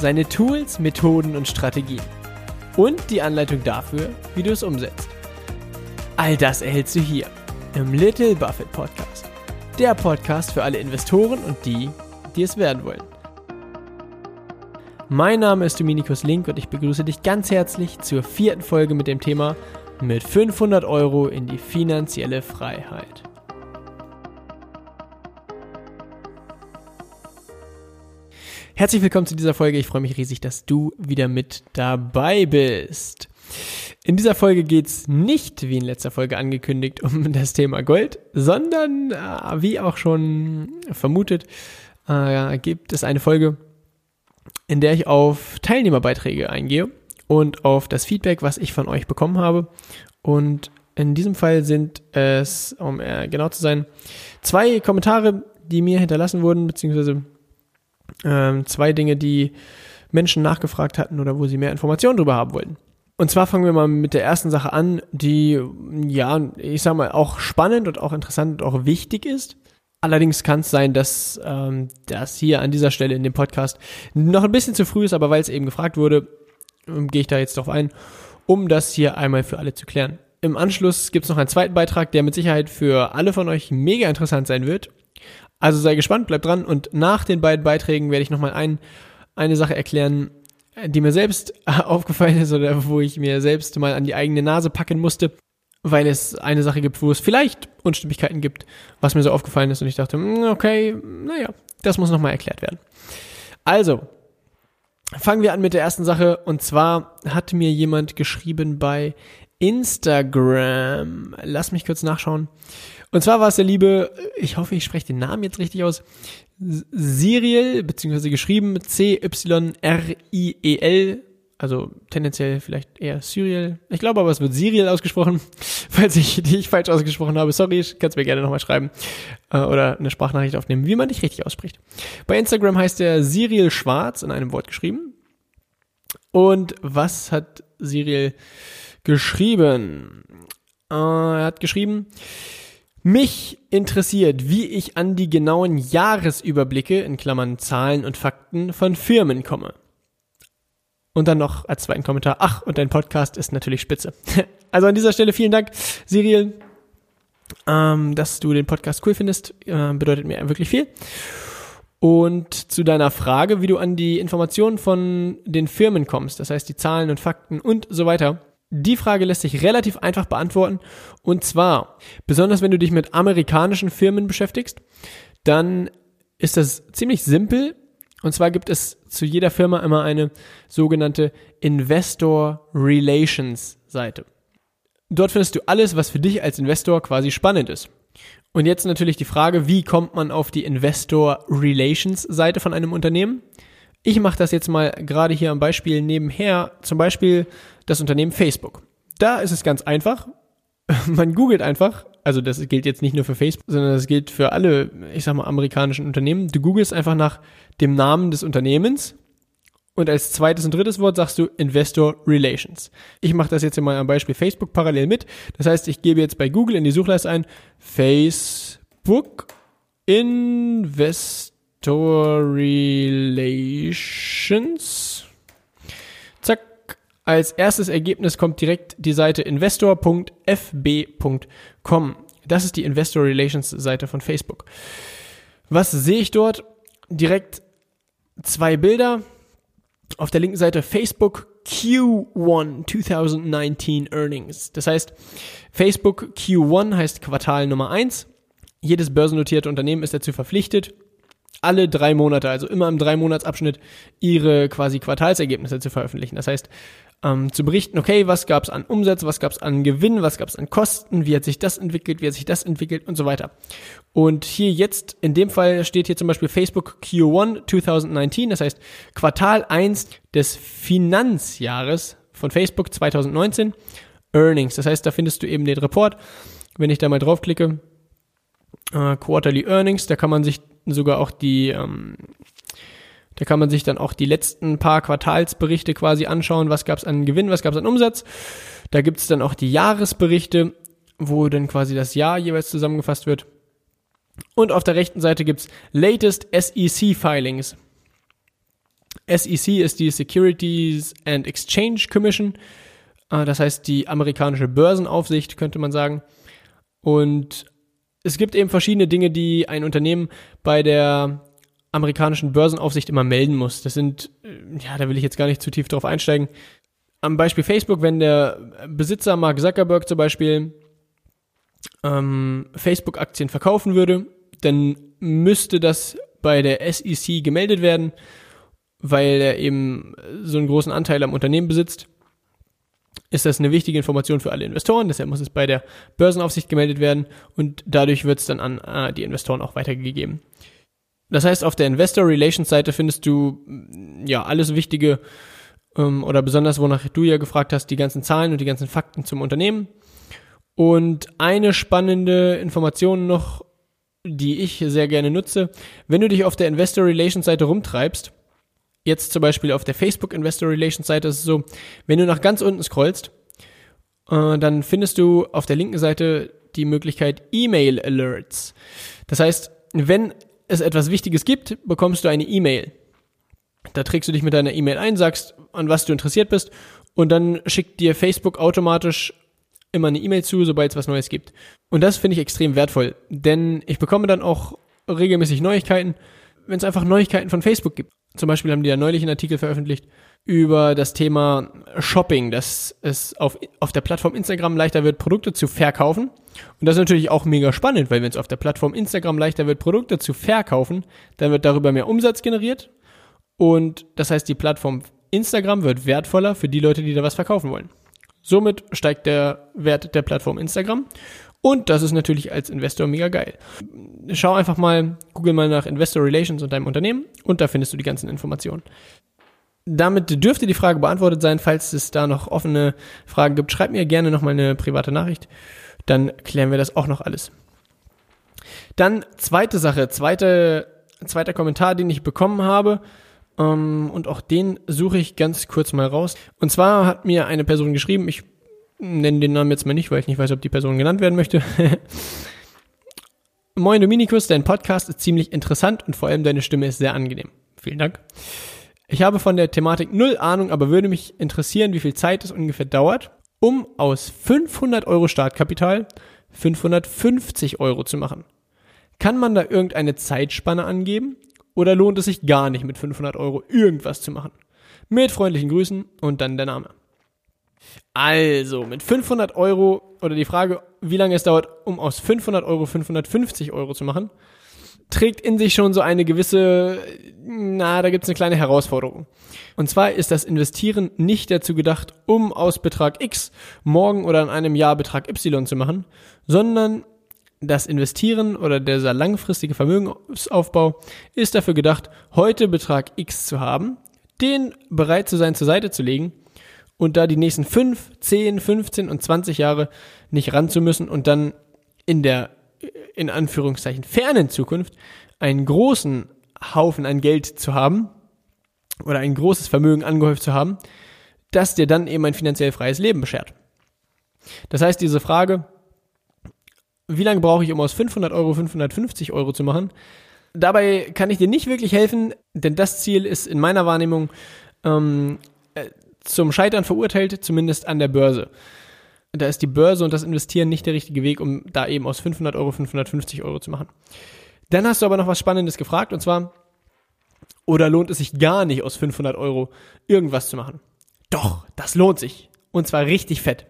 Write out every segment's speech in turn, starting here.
seine Tools, Methoden und Strategien. Und die Anleitung dafür, wie du es umsetzt. All das erhältst du hier im Little Buffett Podcast. Der Podcast für alle Investoren und die, die es werden wollen. Mein Name ist Dominikus Link und ich begrüße dich ganz herzlich zur vierten Folge mit dem Thema mit 500 Euro in die finanzielle Freiheit. Herzlich willkommen zu dieser Folge. Ich freue mich riesig, dass du wieder mit dabei bist. In dieser Folge geht es nicht, wie in letzter Folge angekündigt, um das Thema Gold, sondern, äh, wie auch schon vermutet, äh, gibt es eine Folge, in der ich auf Teilnehmerbeiträge eingehe und auf das Feedback, was ich von euch bekommen habe. Und in diesem Fall sind es, um äh, genau zu sein, zwei Kommentare, die mir hinterlassen wurden, beziehungsweise ähm, zwei Dinge, die Menschen nachgefragt hatten oder wo sie mehr Informationen darüber haben wollten. Und zwar fangen wir mal mit der ersten Sache an, die, ja, ich sag mal, auch spannend und auch interessant und auch wichtig ist. Allerdings kann es sein, dass ähm, das hier an dieser Stelle in dem Podcast noch ein bisschen zu früh ist, aber weil es eben gefragt wurde, ähm, gehe ich da jetzt drauf ein, um das hier einmal für alle zu klären. Im Anschluss gibt es noch einen zweiten Beitrag, der mit Sicherheit für alle von euch mega interessant sein wird. Also sei gespannt, bleib dran und nach den beiden Beiträgen werde ich nochmal ein, eine Sache erklären, die mir selbst aufgefallen ist oder wo ich mir selbst mal an die eigene Nase packen musste, weil es eine Sache gibt, wo es vielleicht Unstimmigkeiten gibt, was mir so aufgefallen ist und ich dachte, hm, okay, naja, das muss nochmal erklärt werden. Also, fangen wir an mit der ersten Sache und zwar hat mir jemand geschrieben bei Instagram, lass mich kurz nachschauen, und zwar war es der liebe, ich hoffe, ich spreche den Namen jetzt richtig aus, Cyril, beziehungsweise geschrieben C-Y-R-I-E-L, also tendenziell vielleicht eher Cyril. Ich glaube aber, es wird Cyril ausgesprochen. Falls ich dich falsch ausgesprochen habe, sorry, kannst mir gerne nochmal schreiben äh, oder eine Sprachnachricht aufnehmen, wie man dich richtig ausspricht. Bei Instagram heißt er Cyril Schwarz in einem Wort geschrieben. Und was hat Cyril geschrieben? Äh, er hat geschrieben, mich interessiert, wie ich an die genauen Jahresüberblicke, in Klammern Zahlen und Fakten, von Firmen komme. Und dann noch als zweiten Kommentar, ach, und dein Podcast ist natürlich spitze. Also an dieser Stelle vielen Dank, Cyril, ähm, dass du den Podcast cool findest, äh, bedeutet mir wirklich viel. Und zu deiner Frage, wie du an die Informationen von den Firmen kommst, das heißt die Zahlen und Fakten und so weiter, die Frage lässt sich relativ einfach beantworten. Und zwar, besonders wenn du dich mit amerikanischen Firmen beschäftigst, dann ist das ziemlich simpel. Und zwar gibt es zu jeder Firma immer eine sogenannte Investor Relations Seite. Dort findest du alles, was für dich als Investor quasi spannend ist. Und jetzt natürlich die Frage, wie kommt man auf die Investor Relations Seite von einem Unternehmen? Ich mache das jetzt mal gerade hier am Beispiel nebenher, zum Beispiel das Unternehmen Facebook. Da ist es ganz einfach. Man googelt einfach, also das gilt jetzt nicht nur für Facebook, sondern das gilt für alle, ich sag mal, amerikanischen Unternehmen. Du googelst einfach nach dem Namen des Unternehmens und als zweites und drittes Wort sagst du Investor Relations. Ich mache das jetzt mal am Beispiel Facebook parallel mit. Das heißt, ich gebe jetzt bei Google in die Suchleiste ein Facebook Investor Relations. Als erstes Ergebnis kommt direkt die Seite investor.fb.com. Das ist die Investor Relations Seite von Facebook. Was sehe ich dort? Direkt zwei Bilder. Auf der linken Seite Facebook Q1 2019 Earnings. Das heißt, Facebook Q1 heißt Quartal Nummer 1. Jedes börsennotierte Unternehmen ist dazu verpflichtet, alle drei Monate, also immer im drei Monatsabschnitt, ihre quasi Quartalsergebnisse zu veröffentlichen. Das heißt, ähm, zu berichten, okay, was gab es an Umsatz, was gab es an Gewinn, was gab es an Kosten, wie hat sich das entwickelt, wie hat sich das entwickelt und so weiter. Und hier jetzt, in dem Fall steht hier zum Beispiel Facebook Q1 2019, das heißt Quartal 1 des Finanzjahres von Facebook 2019, Earnings. Das heißt, da findest du eben den Report. Wenn ich da mal draufklicke, äh, Quarterly Earnings, da kann man sich sogar auch die ähm, da kann man sich dann auch die letzten paar Quartalsberichte quasi anschauen, was gab es an Gewinn, was gab es an Umsatz. Da gibt es dann auch die Jahresberichte, wo dann quasi das Jahr jeweils zusammengefasst wird. Und auf der rechten Seite gibt es Latest SEC Filings. SEC ist die Securities and Exchange Commission. Äh, das heißt die amerikanische Börsenaufsicht, könnte man sagen. Und es gibt eben verschiedene Dinge, die ein Unternehmen bei der amerikanischen Börsenaufsicht immer melden muss. Das sind, äh, ja, da will ich jetzt gar nicht zu tief drauf einsteigen. Am Beispiel Facebook, wenn der Besitzer Mark Zuckerberg zum Beispiel ähm, Facebook-Aktien verkaufen würde, dann müsste das bei der SEC gemeldet werden, weil er eben so einen großen Anteil am Unternehmen besitzt. Ist das eine wichtige Information für alle Investoren, deshalb muss es bei der Börsenaufsicht gemeldet werden und dadurch wird es dann an äh, die Investoren auch weitergegeben. Das heißt, auf der Investor Relations Seite findest du ja alles Wichtige ähm, oder besonders, wonach du ja gefragt hast, die ganzen Zahlen und die ganzen Fakten zum Unternehmen. Und eine spannende Information noch, die ich sehr gerne nutze, wenn du dich auf der Investor Relations Seite rumtreibst, jetzt zum Beispiel auf der Facebook Investor Relations Seite ist es so, wenn du nach ganz unten scrollst, äh, dann findest du auf der linken Seite die Möglichkeit E-Mail Alerts. Das heißt, wenn es etwas Wichtiges gibt, bekommst du eine E-Mail. Da trägst du dich mit deiner E-Mail ein, sagst, an was du interessiert bist und dann schickt dir Facebook automatisch immer eine E-Mail zu, sobald es was Neues gibt. Und das finde ich extrem wertvoll, denn ich bekomme dann auch regelmäßig Neuigkeiten, wenn es einfach Neuigkeiten von Facebook gibt. Zum Beispiel haben die ja neulich einen Artikel veröffentlicht über das Thema Shopping, dass es auf, auf der Plattform Instagram leichter wird, Produkte zu verkaufen. Und das ist natürlich auch mega spannend, weil wenn es auf der Plattform Instagram leichter wird, Produkte zu verkaufen, dann wird darüber mehr Umsatz generiert. Und das heißt, die Plattform Instagram wird wertvoller für die Leute, die da was verkaufen wollen. Somit steigt der Wert der Plattform Instagram. Und das ist natürlich als Investor mega geil. Schau einfach mal, google mal nach Investor Relations und deinem Unternehmen und da findest du die ganzen Informationen. Damit dürfte die Frage beantwortet sein. Falls es da noch offene Fragen gibt, schreib mir gerne nochmal eine private Nachricht. Dann klären wir das auch noch alles. Dann zweite Sache, zweite, zweiter Kommentar, den ich bekommen habe. Ähm, und auch den suche ich ganz kurz mal raus. Und zwar hat mir eine Person geschrieben, ich nenne den Namen jetzt mal nicht, weil ich nicht weiß, ob die Person genannt werden möchte. Moin Dominikus, dein Podcast ist ziemlich interessant und vor allem deine Stimme ist sehr angenehm. Vielen Dank. Ich habe von der Thematik null Ahnung, aber würde mich interessieren, wie viel Zeit es ungefähr dauert, um aus 500 Euro Startkapital 550 Euro zu machen. Kann man da irgendeine Zeitspanne angeben oder lohnt es sich gar nicht mit 500 Euro irgendwas zu machen? Mit freundlichen Grüßen und dann der Name. Also, mit 500 Euro oder die Frage, wie lange es dauert, um aus 500 Euro 550 Euro zu machen, trägt in sich schon so eine gewisse, na, da gibt es eine kleine Herausforderung. Und zwar ist das Investieren nicht dazu gedacht, um aus Betrag X morgen oder in einem Jahr Betrag Y zu machen, sondern das Investieren oder dieser langfristige Vermögensaufbau ist dafür gedacht, heute Betrag X zu haben, den bereit zu sein, zur Seite zu legen und da die nächsten 5, 10, 15 und 20 Jahre nicht ran zu müssen und dann in der, in Anführungszeichen, fernen Zukunft einen großen Haufen an Geld zu haben oder ein großes Vermögen angehäuft zu haben, das dir dann eben ein finanziell freies Leben beschert. Das heißt, diese Frage, wie lange brauche ich, um aus 500 Euro 550 Euro zu machen, dabei kann ich dir nicht wirklich helfen, denn das Ziel ist in meiner Wahrnehmung ähm, zum Scheitern verurteilt, zumindest an der Börse. Da ist die Börse und das Investieren nicht der richtige Weg, um da eben aus 500 Euro 550 Euro zu machen. Dann hast du aber noch was Spannendes gefragt und zwar, oder lohnt es sich gar nicht aus 500 Euro irgendwas zu machen? Doch, das lohnt sich. Und zwar richtig fett.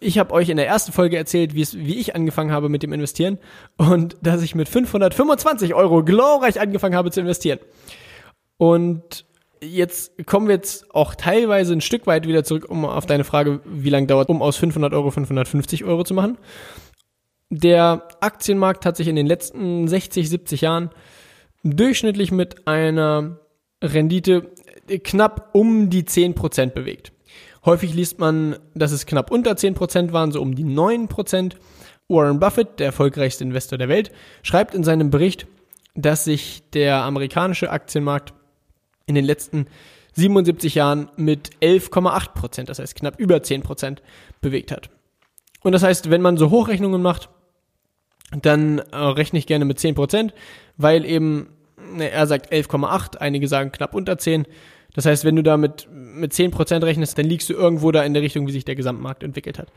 Ich habe euch in der ersten Folge erzählt, wie, wie ich angefangen habe mit dem Investieren und dass ich mit 525 Euro glorreich angefangen habe zu investieren. Und jetzt kommen wir jetzt auch teilweise ein Stück weit wieder zurück, um auf deine Frage, wie lange dauert, um aus 500 Euro 550 Euro zu machen. Der Aktienmarkt hat sich in den letzten 60, 70 Jahren durchschnittlich mit einer Rendite knapp um die 10% bewegt. Häufig liest man, dass es knapp unter 10% waren, so um die 9%. Warren Buffett, der erfolgreichste Investor der Welt, schreibt in seinem Bericht, dass sich der amerikanische Aktienmarkt in den letzten 77 Jahren mit 11,8% das heißt knapp über 10% bewegt hat. Und das heißt, wenn man so Hochrechnungen macht, dann äh, rechne ich gerne mit 10% weil eben, ne, er sagt 11,8, einige sagen knapp unter 10. Das heißt, wenn du da mit, mit 10% rechnest, dann liegst du irgendwo da in der Richtung, wie sich der Gesamtmarkt entwickelt hat.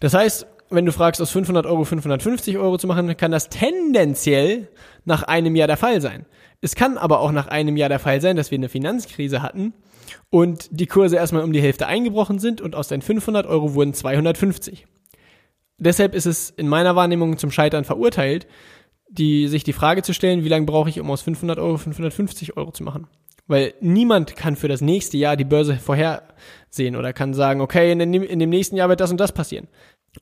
Das heißt, wenn du fragst, aus 500 Euro 550 Euro zu machen, kann das tendenziell nach einem Jahr der Fall sein. Es kann aber auch nach einem Jahr der Fall sein, dass wir eine Finanzkrise hatten und die Kurse erstmal um die Hälfte eingebrochen sind und aus deinen 500 Euro wurden 250. Deshalb ist es in meiner Wahrnehmung zum Scheitern verurteilt, die, sich die Frage zu stellen, wie lange brauche ich, um aus 500 Euro 550 Euro zu machen. Weil niemand kann für das nächste Jahr die Börse vorhersehen oder kann sagen, okay, in dem, in dem nächsten Jahr wird das und das passieren.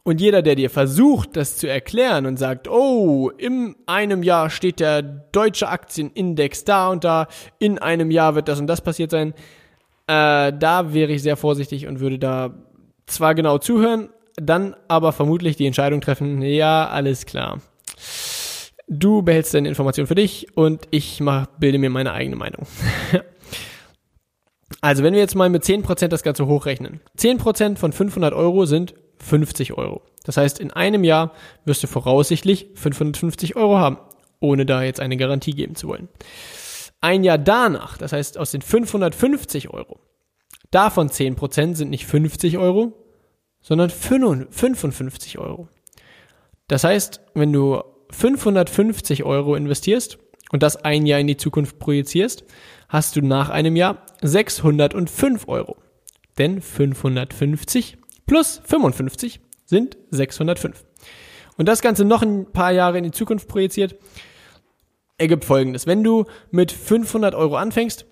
Und jeder, der dir versucht, das zu erklären und sagt, oh, in einem Jahr steht der deutsche Aktienindex da und da, in einem Jahr wird das und das passiert sein, äh, da wäre ich sehr vorsichtig und würde da zwar genau zuhören, dann aber vermutlich die Entscheidung treffen, ja, alles klar. Du behältst deine Information für dich und ich mach, bilde mir meine eigene Meinung. also, wenn wir jetzt mal mit 10% das Ganze hochrechnen. 10% von 500 Euro sind 50 Euro. Das heißt, in einem Jahr wirst du voraussichtlich 550 Euro haben, ohne da jetzt eine Garantie geben zu wollen. Ein Jahr danach, das heißt aus den 550 Euro, davon 10% sind nicht 50 Euro, sondern 55 Euro. Das heißt, wenn du 550 Euro investierst und das ein Jahr in die Zukunft projizierst, hast du nach einem Jahr 605 Euro. Denn 550 plus 55 sind 605. Und das Ganze noch ein paar Jahre in die Zukunft projiziert, ergibt folgendes. Wenn du mit 500 Euro anfängst,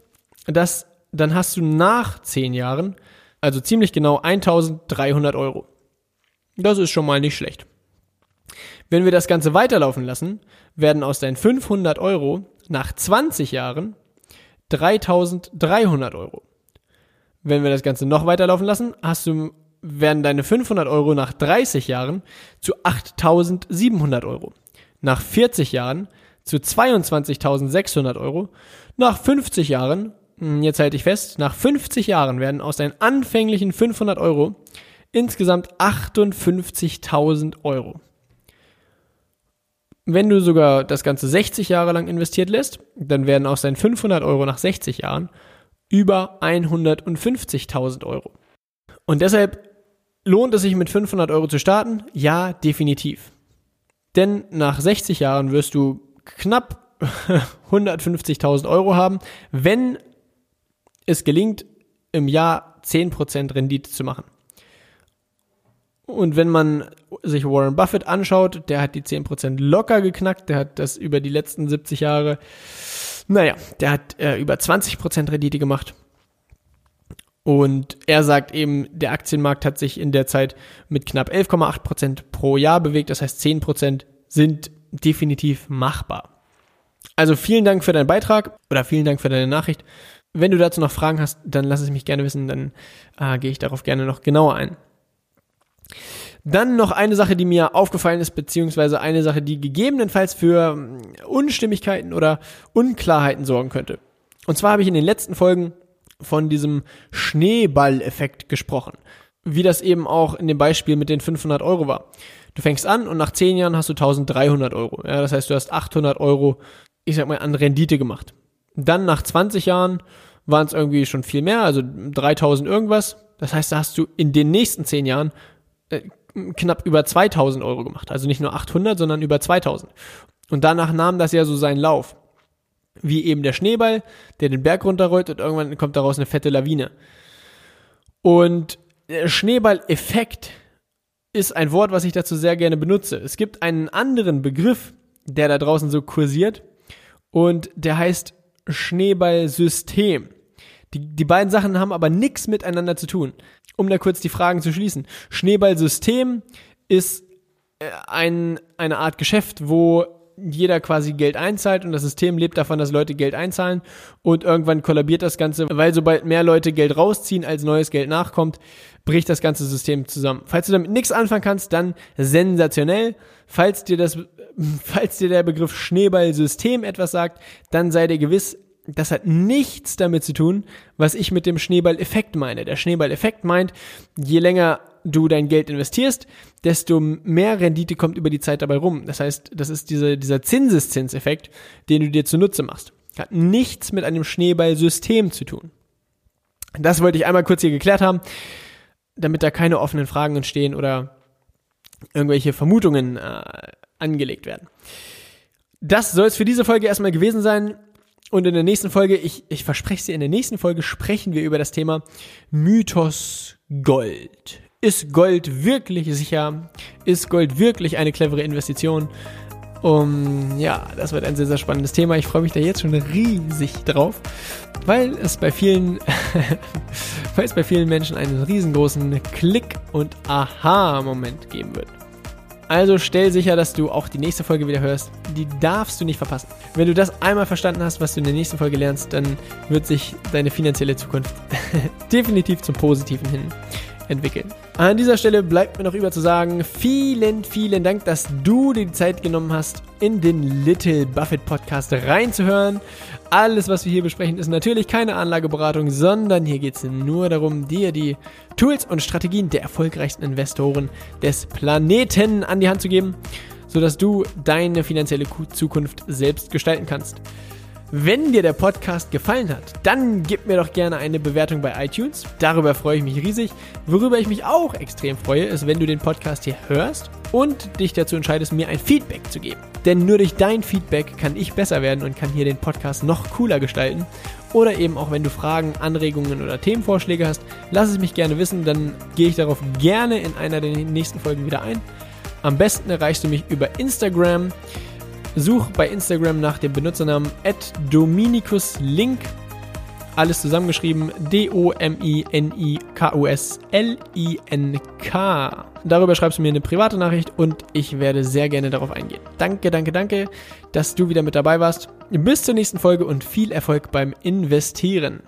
das, dann hast du nach 10 Jahren, also ziemlich genau 1300 Euro. Das ist schon mal nicht schlecht. Wenn wir das Ganze weiterlaufen lassen, werden aus deinen 500 Euro nach 20 Jahren 3300 Euro. Wenn wir das Ganze noch weiterlaufen lassen, hast du, werden deine 500 Euro nach 30 Jahren zu 8700 Euro. Nach 40 Jahren zu 22.600 Euro. Nach 50 Jahren, hm, jetzt halte ich fest, nach 50 Jahren werden aus deinen anfänglichen 500 Euro insgesamt 58.000 Euro. Wenn du sogar das Ganze 60 Jahre lang investiert lässt, dann werden aus deinen 500 Euro nach 60 Jahren über 150.000 Euro. Und deshalb lohnt es sich mit 500 Euro zu starten? Ja, definitiv. Denn nach 60 Jahren wirst du knapp 150.000 Euro haben, wenn es gelingt, im Jahr 10% Rendite zu machen. Und wenn man sich Warren Buffett anschaut, der hat die 10% locker geknackt, der hat das über die letzten 70 Jahre, naja, der hat äh, über 20% Rendite gemacht. Und er sagt eben, der Aktienmarkt hat sich in der Zeit mit knapp 11,8% pro Jahr bewegt, das heißt 10% sind definitiv machbar. Also vielen Dank für deinen Beitrag oder vielen Dank für deine Nachricht. Wenn du dazu noch Fragen hast, dann lass es mich gerne wissen, dann äh, gehe ich darauf gerne noch genauer ein. Dann noch eine Sache, die mir aufgefallen ist, beziehungsweise eine Sache, die gegebenenfalls für hm, Unstimmigkeiten oder Unklarheiten sorgen könnte. Und zwar habe ich in den letzten Folgen von diesem Schneeballeffekt gesprochen. Wie das eben auch in dem Beispiel mit den 500 Euro war. Du fängst an und nach 10 Jahren hast du 1300 Euro. Ja, das heißt, du hast 800 Euro, ich sag mal, an Rendite gemacht. Dann nach 20 Jahren waren es irgendwie schon viel mehr, also 3000 irgendwas. Das heißt, da hast du in den nächsten 10 Jahren äh, knapp über 2000 Euro gemacht. Also nicht nur 800, sondern über 2000. Und danach nahm das ja so seinen Lauf. Wie eben der Schneeball, der den Berg runterrollt und irgendwann kommt daraus eine fette Lawine. Und der Schneeball-Effekt ist ein Wort, was ich dazu sehr gerne benutze. Es gibt einen anderen Begriff, der da draußen so kursiert und der heißt Schneeballsystem. Die, die beiden Sachen haben aber nichts miteinander zu tun. Um da kurz die Fragen zu schließen. Schneeballsystem ist äh, ein, eine Art Geschäft, wo jeder quasi Geld einzahlt und das System lebt davon, dass Leute Geld einzahlen und irgendwann kollabiert das Ganze, weil sobald mehr Leute Geld rausziehen, als neues Geld nachkommt, bricht das ganze System zusammen. Falls du damit nichts anfangen kannst, dann sensationell. Falls dir das, falls dir der Begriff Schneeballsystem etwas sagt, dann sei dir gewiss, das hat nichts damit zu tun, was ich mit dem Schneeballeffekt meine. Der Schneeballeffekt meint, je länger du dein Geld investierst, desto mehr Rendite kommt über die Zeit dabei rum. Das heißt, das ist diese, dieser Zinseszinseffekt, den du dir zunutze machst. Hat nichts mit einem Schneeballsystem zu tun. Das wollte ich einmal kurz hier geklärt haben, damit da keine offenen Fragen entstehen oder irgendwelche Vermutungen äh, angelegt werden. Das soll es für diese Folge erstmal gewesen sein. Und in der nächsten Folge, ich, ich verspreche sie, in der nächsten Folge sprechen wir über das Thema Mythos Gold. Ist Gold wirklich sicher? Ist Gold wirklich eine clevere Investition? Um, ja, das wird ein sehr, sehr spannendes Thema. Ich freue mich da jetzt schon riesig drauf, weil es bei vielen, weil es bei vielen Menschen einen riesengroßen Klick- und Aha-Moment geben wird. Also stell sicher, dass du auch die nächste Folge wieder hörst. Die darfst du nicht verpassen. Wenn du das einmal verstanden hast, was du in der nächsten Folge lernst, dann wird sich deine finanzielle Zukunft definitiv zum Positiven hin entwickeln. An dieser Stelle bleibt mir noch über zu sagen, vielen, vielen Dank, dass du dir die Zeit genommen hast, in den Little Buffett Podcast reinzuhören. Alles, was wir hier besprechen, ist natürlich keine Anlageberatung, sondern hier geht es nur darum, dir die Tools und Strategien der erfolgreichsten Investoren des Planeten an die Hand zu geben, sodass du deine finanzielle Zukunft selbst gestalten kannst. Wenn dir der Podcast gefallen hat, dann gib mir doch gerne eine Bewertung bei iTunes. Darüber freue ich mich riesig. Worüber ich mich auch extrem freue, ist, wenn du den Podcast hier hörst und dich dazu entscheidest, mir ein Feedback zu geben. Denn nur durch dein Feedback kann ich besser werden und kann hier den Podcast noch cooler gestalten. Oder eben auch wenn du Fragen, Anregungen oder Themenvorschläge hast, lass es mich gerne wissen, dann gehe ich darauf gerne in einer der nächsten Folgen wieder ein. Am besten erreichst du mich über Instagram. Such bei Instagram nach dem Benutzernamen @dominikuslink. Alles zusammengeschrieben D-O-M-I-N-I-K-U-S-L-I-N-K. Darüber schreibst du mir eine private Nachricht und ich werde sehr gerne darauf eingehen. Danke, danke, danke, dass du wieder mit dabei warst. Bis zur nächsten Folge und viel Erfolg beim Investieren.